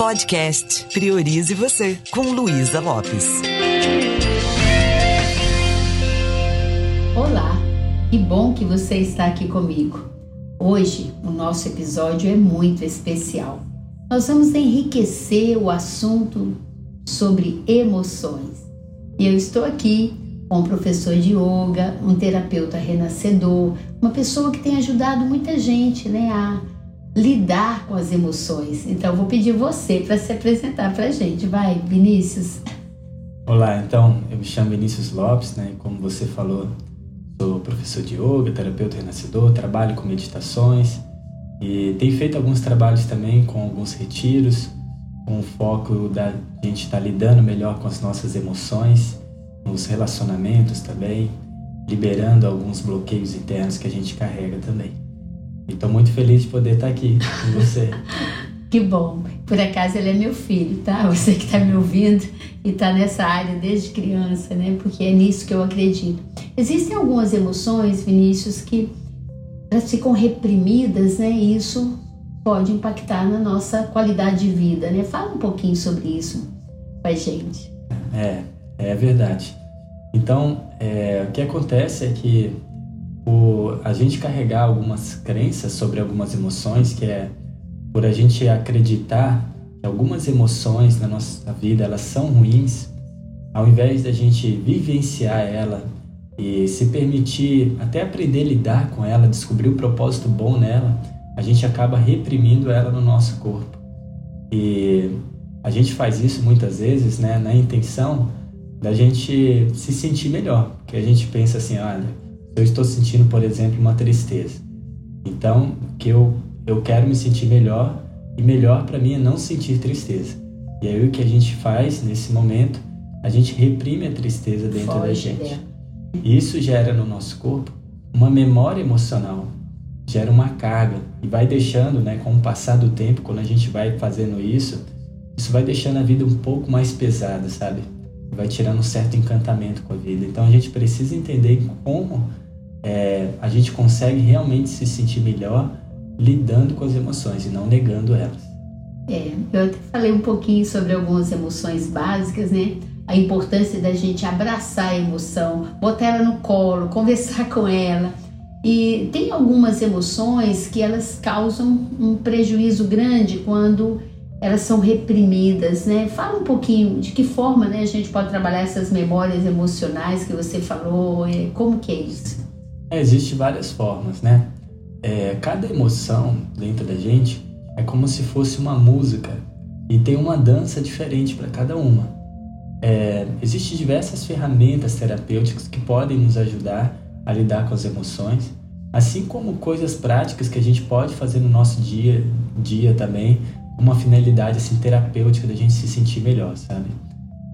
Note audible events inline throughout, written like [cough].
Podcast Priorize Você, com Luísa Lopes. Olá, que bom que você está aqui comigo. Hoje o nosso episódio é muito especial. Nós vamos enriquecer o assunto sobre emoções. E eu estou aqui com um professor de yoga, um terapeuta renascedor, uma pessoa que tem ajudado muita gente né, a lidar com as emoções. Então, vou pedir você para se apresentar para a gente. Vai, Vinícius. Olá, então, eu me chamo Vinícius Lopes, né? Como você falou, sou professor de yoga, terapeuta renascedor, trabalho com meditações e tenho feito alguns trabalhos também com alguns retiros, com o foco da gente estar tá lidando melhor com as nossas emoções, nos relacionamentos também, liberando alguns bloqueios internos que a gente carrega também. Estou muito feliz de poder estar aqui com você. [laughs] que bom. Por acaso ele é meu filho, tá? Você que está me ouvindo e está nessa área desde criança, né? Porque é nisso que eu acredito. Existem algumas emoções, Vinícius, que elas ficam reprimidas, né? E isso pode impactar na nossa qualidade de vida, né? Fala um pouquinho sobre isso com a gente. É, é verdade. Então, é, o que acontece é que a gente carregar algumas crenças sobre algumas emoções, que é por a gente acreditar que algumas emoções na nossa vida elas são ruins, ao invés da gente vivenciar ela e se permitir até aprender a lidar com ela, descobrir o propósito bom nela, a gente acaba reprimindo ela no nosso corpo. E a gente faz isso muitas vezes, né, na intenção da gente se sentir melhor, porque a gente pensa assim, olha, eu estou sentindo, por exemplo, uma tristeza. Então, que eu eu quero me sentir melhor e melhor para mim é não sentir tristeza. E aí o que a gente faz nesse momento, a gente reprime a tristeza dentro Foge da gente. E isso gera no nosso corpo uma memória emocional, gera uma carga e vai deixando, né, com o passar do tempo, quando a gente vai fazendo isso, isso vai deixando a vida um pouco mais pesada, sabe? Vai tirando um certo encantamento com a vida. Então a gente precisa entender como é, a gente consegue realmente se sentir melhor lidando com as emoções e não negando elas. É, eu até falei um pouquinho sobre algumas emoções básicas, né? A importância da gente abraçar a emoção, botar ela no colo, [laughs] conversar com ela. E tem algumas emoções que elas causam um prejuízo grande quando elas são reprimidas, né? Fala um pouquinho de que forma, né, a gente pode trabalhar essas memórias emocionais que você falou, como que é isso? É, Existem várias formas, né? É, cada emoção dentro da gente é como se fosse uma música e tem uma dança diferente para cada uma. É, Existem diversas ferramentas terapêuticas que podem nos ajudar a lidar com as emoções, assim como coisas práticas que a gente pode fazer no nosso dia dia também, uma finalidade assim terapêutica da gente se sentir melhor, sabe?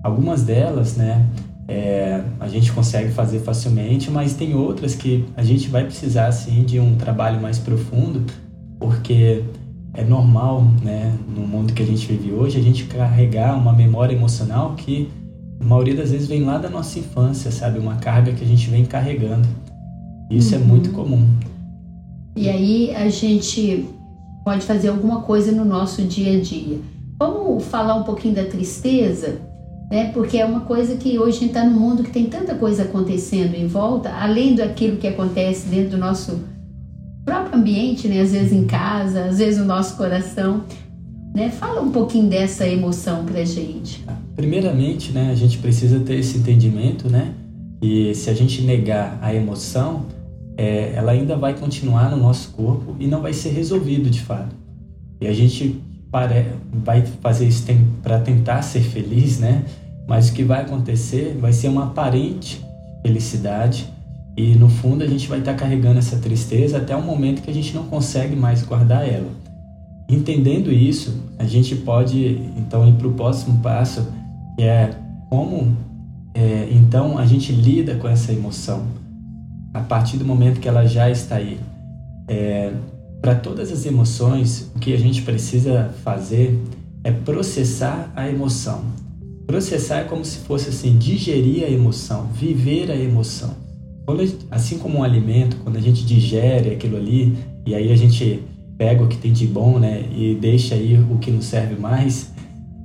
Algumas delas, né, é, a gente consegue fazer facilmente, mas tem outras que a gente vai precisar assim de um trabalho mais profundo, porque é normal, né, no mundo que a gente vive hoje, a gente carregar uma memória emocional que a maioria das vezes vem lá da nossa infância, sabe, uma carga que a gente vem carregando. Isso uhum. é muito comum. E aí a gente pode fazer alguma coisa no nosso dia a dia. Vamos falar um pouquinho da tristeza? né? Porque é uma coisa que hoje a gente está no mundo que tem tanta coisa acontecendo em volta, além daquilo que acontece dentro do nosso próprio ambiente, né? Às vezes em casa, às vezes no nosso coração, né? Fala um pouquinho dessa emoção para gente. Primeiramente, né? A gente precisa ter esse entendimento, né? E se a gente negar a emoção, é, ela ainda vai continuar no nosso corpo e não vai ser resolvido de fato. E a gente vai fazer isso para tentar ser feliz, né? Mas o que vai acontecer vai ser uma aparente felicidade e no fundo a gente vai estar tá carregando essa tristeza até o momento que a gente não consegue mais guardar ela. Entendendo isso, a gente pode então ir para o próximo passo, que é como é, então a gente lida com essa emoção a partir do momento que ela já está aí. É, para todas as emoções, o que a gente precisa fazer é processar a emoção. Processar é como se fosse assim, digerir a emoção, viver a emoção. Assim como um alimento, quando a gente digere aquilo ali e aí a gente pega o que tem de bom, né, e deixa aí o que não serve mais,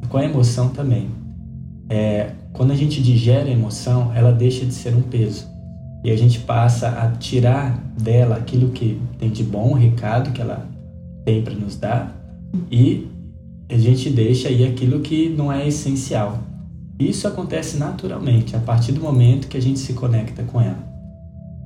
com a emoção também. É, quando a gente digere a emoção, ela deixa de ser um peso. E a gente passa a tirar dela aquilo que tem de bom, o recado que ela tem para nos dar, e a gente deixa aí aquilo que não é essencial. Isso acontece naturalmente, a partir do momento que a gente se conecta com ela.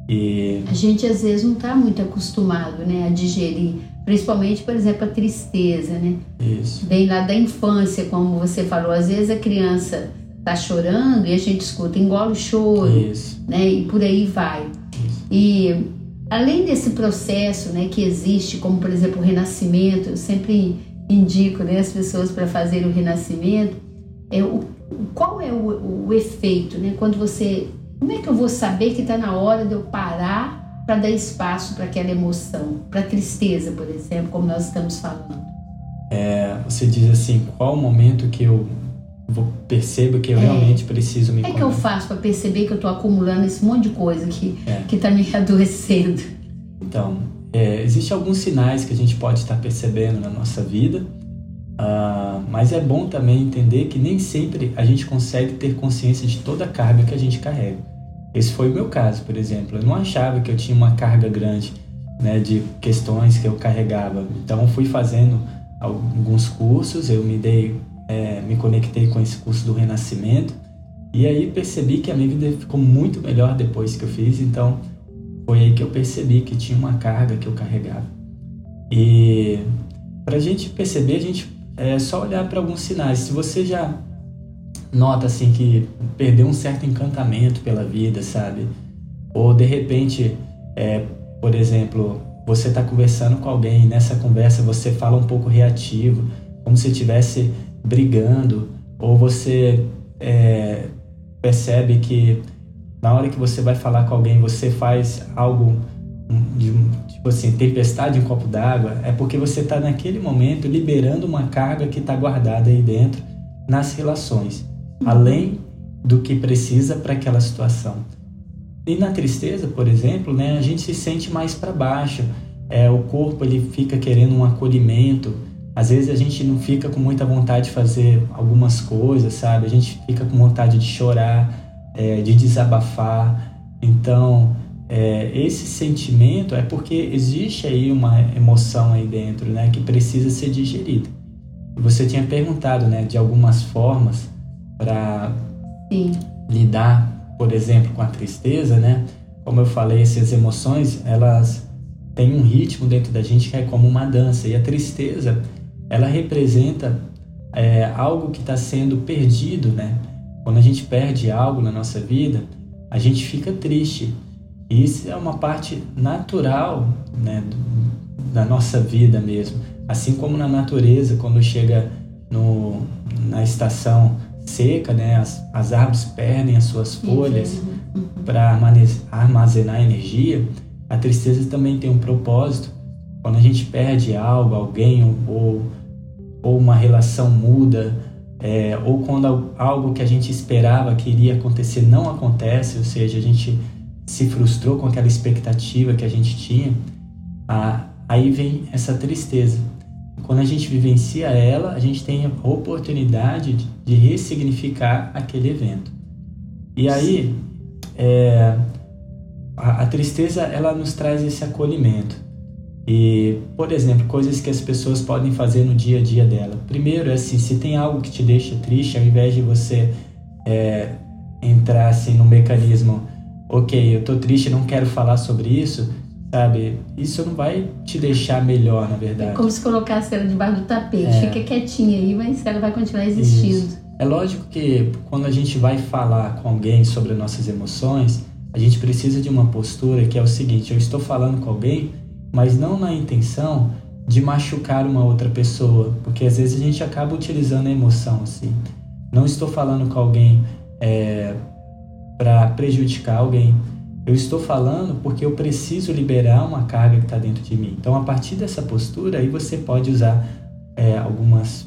E... A gente às vezes não está muito acostumado né, a digerir, principalmente, por exemplo, a tristeza, né? Isso. Vem lá da infância, como você falou, às vezes a criança está chorando e a gente escuta, engole o choro, Isso. né? E por aí vai. Isso. E além desse processo, né, que existe, como por exemplo o renascimento, eu sempre indico né, as pessoas para fazer o renascimento, é o, qual é o, o efeito, né? Quando você como é que eu vou saber que está na hora de eu parar para dar espaço para aquela emoção, para tristeza, por exemplo, como nós estamos falando? É, você diz assim, qual o momento que eu vou, percebo que eu é, realmente preciso me É que eu faço para perceber que eu estou acumulando esse monte de coisa que é. que está me [laughs] adoecendo? Então, é, existem alguns sinais que a gente pode estar percebendo na nossa vida Uh, mas é bom também entender que nem sempre a gente consegue ter consciência de toda a carga que a gente carrega. Esse foi o meu caso, por exemplo. Eu não achava que eu tinha uma carga grande né, de questões que eu carregava. Então, fui fazendo alguns cursos, eu me dei, é, me conectei com esse curso do Renascimento e aí percebi que a minha vida ficou muito melhor depois que eu fiz. Então, foi aí que eu percebi que tinha uma carga que eu carregava. E para a gente perceber, a gente é só olhar para alguns sinais. Se você já nota assim que perdeu um certo encantamento pela vida, sabe? Ou de repente, é, por exemplo, você está conversando com alguém e nessa conversa você fala um pouco reativo, como se estivesse brigando, ou você é, percebe que na hora que você vai falar com alguém você faz algo de, tipo assim, tempestade em um copo d'água, é porque você está naquele momento liberando uma carga que está guardada aí dentro nas relações, além do que precisa para aquela situação. E na tristeza, por exemplo, né, a gente se sente mais para baixo, é, o corpo ele fica querendo um acolhimento, às vezes a gente não fica com muita vontade de fazer algumas coisas, sabe? A gente fica com vontade de chorar, é, de desabafar. Então, é, esse sentimento é porque existe aí uma emoção aí dentro, né, que precisa ser digerida. Você tinha perguntado, né, de algumas formas para lidar, por exemplo, com a tristeza, né? Como eu falei, essas emoções, elas têm um ritmo dentro da gente que é como uma dança. E a tristeza, ela representa é, algo que está sendo perdido, né? Quando a gente perde algo na nossa vida, a gente fica triste. Isso é uma parte natural né, da nossa vida mesmo. Assim como na natureza, quando chega no, na estação seca, né, as, as árvores perdem as suas folhas para armazenar energia, a tristeza também tem um propósito. Quando a gente perde algo, alguém ou, ou uma relação muda, é, ou quando algo que a gente esperava que iria acontecer não acontece, ou seja, a gente se frustrou com aquela expectativa que a gente tinha, aí vem essa tristeza. Quando a gente vivencia ela, a gente tem a oportunidade de ressignificar aquele evento. E aí, é, a, a tristeza ela nos traz esse acolhimento. E, por exemplo, coisas que as pessoas podem fazer no dia a dia dela. Primeiro, é assim, se tem algo que te deixa triste, ao invés de você é, entrar assim no mecanismo ok, eu tô triste, não quero falar sobre isso, sabe? Isso não vai te deixar melhor, na verdade. É como se colocasse ela debaixo do tapete, é. fica quietinha aí, mas ela vai continuar existindo. Isso. É lógico que quando a gente vai falar com alguém sobre nossas emoções, a gente precisa de uma postura que é o seguinte: eu estou falando com alguém, mas não na intenção de machucar uma outra pessoa, porque às vezes a gente acaba utilizando a emoção assim. Não estou falando com alguém é, para prejudicar alguém. Eu estou falando porque eu preciso liberar uma carga que está dentro de mim. Então, a partir dessa postura, aí você pode usar é, algumas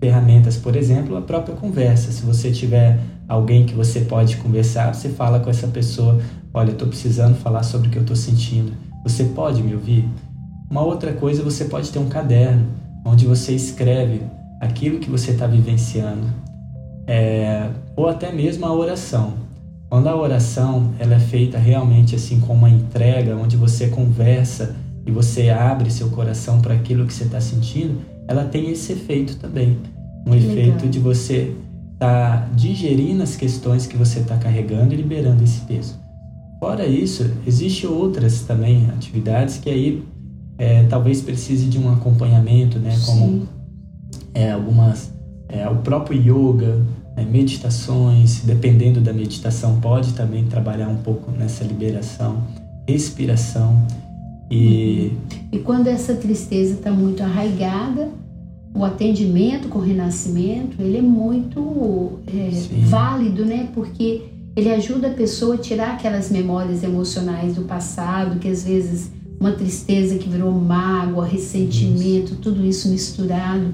ferramentas, por exemplo, a própria conversa. Se você tiver alguém que você pode conversar, você fala com essa pessoa: Olha, eu estou precisando falar sobre o que eu estou sentindo. Você pode me ouvir? Uma outra coisa, você pode ter um caderno onde você escreve aquilo que você está vivenciando, é, ou até mesmo a oração. Quando a oração ela é feita realmente assim com uma entrega, onde você conversa e você abre seu coração para aquilo que você está sentindo, ela tem esse efeito também, um Legal. efeito de você estar tá digerindo as questões que você está carregando e liberando esse peso. Fora isso, existem outras também atividades que aí é, talvez precise de um acompanhamento, né? Como é, algumas, é, o próprio yoga, né? meditações, dependendo da meditação, pode também trabalhar um pouco nessa liberação, respiração e... E quando essa tristeza está muito arraigada, o atendimento com o renascimento, ele é muito é, válido, né? Porque ele ajuda a pessoa a tirar aquelas memórias emocionais do passado, que às vezes uma tristeza que virou mágoa, ressentimento, tudo isso misturado.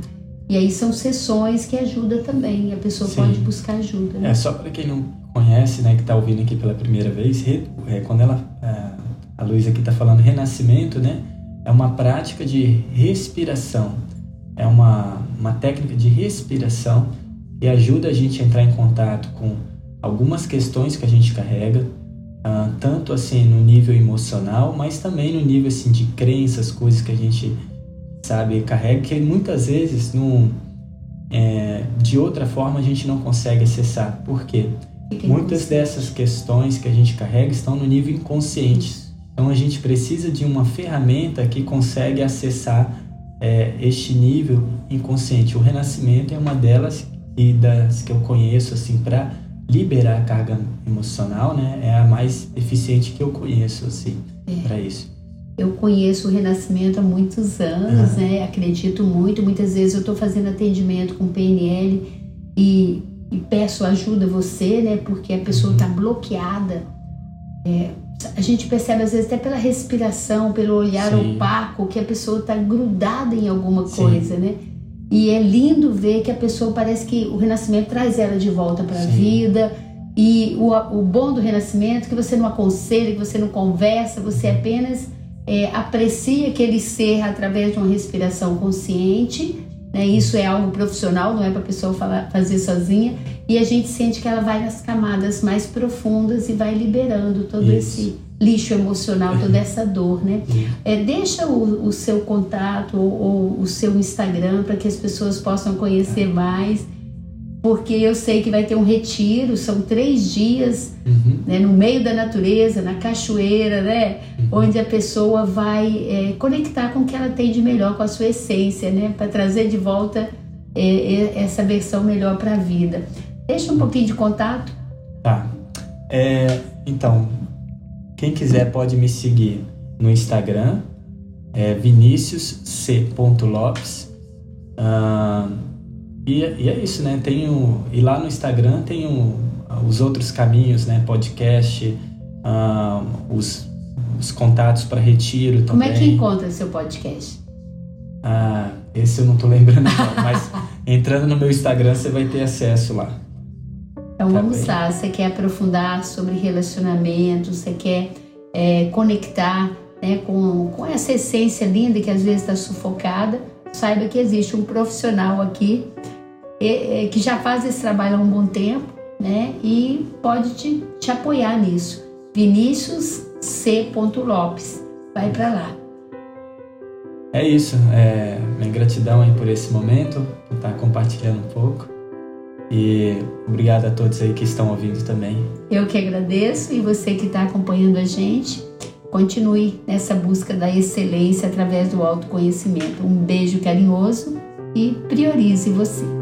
E aí são sessões que ajudam também, a pessoa Sim. pode buscar ajuda. Né? É só para quem não conhece, né, que está ouvindo aqui pela primeira vez, é, quando ela, a Luísa aqui está falando renascimento, né, é uma prática de respiração, é uma, uma técnica de respiração que ajuda a gente a entrar em contato com algumas questões que a gente carrega, uh, tanto assim no nível emocional, mas também no nível assim de crenças, coisas que a gente sabe carrega, que muitas vezes no, é, de outra forma a gente não consegue acessar. Por quê? Muitas dessas questões que a gente carrega estão no nível inconsciente. Então a gente precisa de uma ferramenta que consegue acessar é, este nível inconsciente. O renascimento é uma delas e das que eu conheço assim para liberar a carga emocional, né? É a mais eficiente que eu conheço, assim, é. para isso. Eu conheço o Renascimento há muitos anos, uhum. né? Acredito muito. Muitas vezes eu estou fazendo atendimento com PNL e, e, peço ajuda a você, né? Porque a pessoa está uhum. bloqueada. É, a gente percebe às vezes até pela respiração, pelo olhar Sim. opaco, que a pessoa está grudada em alguma Sim. coisa, né? E é lindo ver que a pessoa parece que o renascimento traz ela de volta para a vida. E o, o bom do renascimento é que você não aconselha, que você não conversa, você apenas é, aprecia aquele ser através de uma respiração consciente. Né? Isso é algo profissional, não é para a pessoa falar, fazer sozinha. E a gente sente que ela vai nas camadas mais profundas e vai liberando todo Isso. esse lixo emocional, toda essa dor, né? É, deixa o, o, seu contato ou, ou o seu Instagram para que as pessoas possam conhecer mais, porque eu sei que vai ter um retiro, são três dias, uhum. né, no meio da natureza, na cachoeira, né? Uhum. Onde a pessoa vai é, conectar com o que ela tem de melhor, com a sua essência, né? Para trazer de volta é, é, essa versão melhor para a vida. Deixa um pouquinho de contato. Tá. É, então, quem quiser pode me seguir no Instagram, é viniciusc.lopes. Uh, e, e, é isso, né? Tenho, e lá no Instagram tem os outros caminhos, né? Podcast, os, os contatos para retiro Como também. Como é que encontra seu podcast? Ah, esse eu não tô lembrando, não, mas entrando no meu Instagram você vai ter acesso lá. Então tá vamos bem. lá, você quer aprofundar sobre relacionamento, você quer é, conectar né, com, com essa essência linda que às vezes está sufocada, saiba que existe um profissional aqui é, é, que já faz esse trabalho há um bom tempo né, e pode te, te apoiar nisso. Vinícius C. Lopes, vai para lá. É isso, é, minha gratidão aí por esse momento, por estar compartilhando um pouco. E obrigado a todos aí que estão ouvindo também. Eu que agradeço e você que está acompanhando a gente, continue nessa busca da excelência através do autoconhecimento. Um beijo carinhoso e priorize você.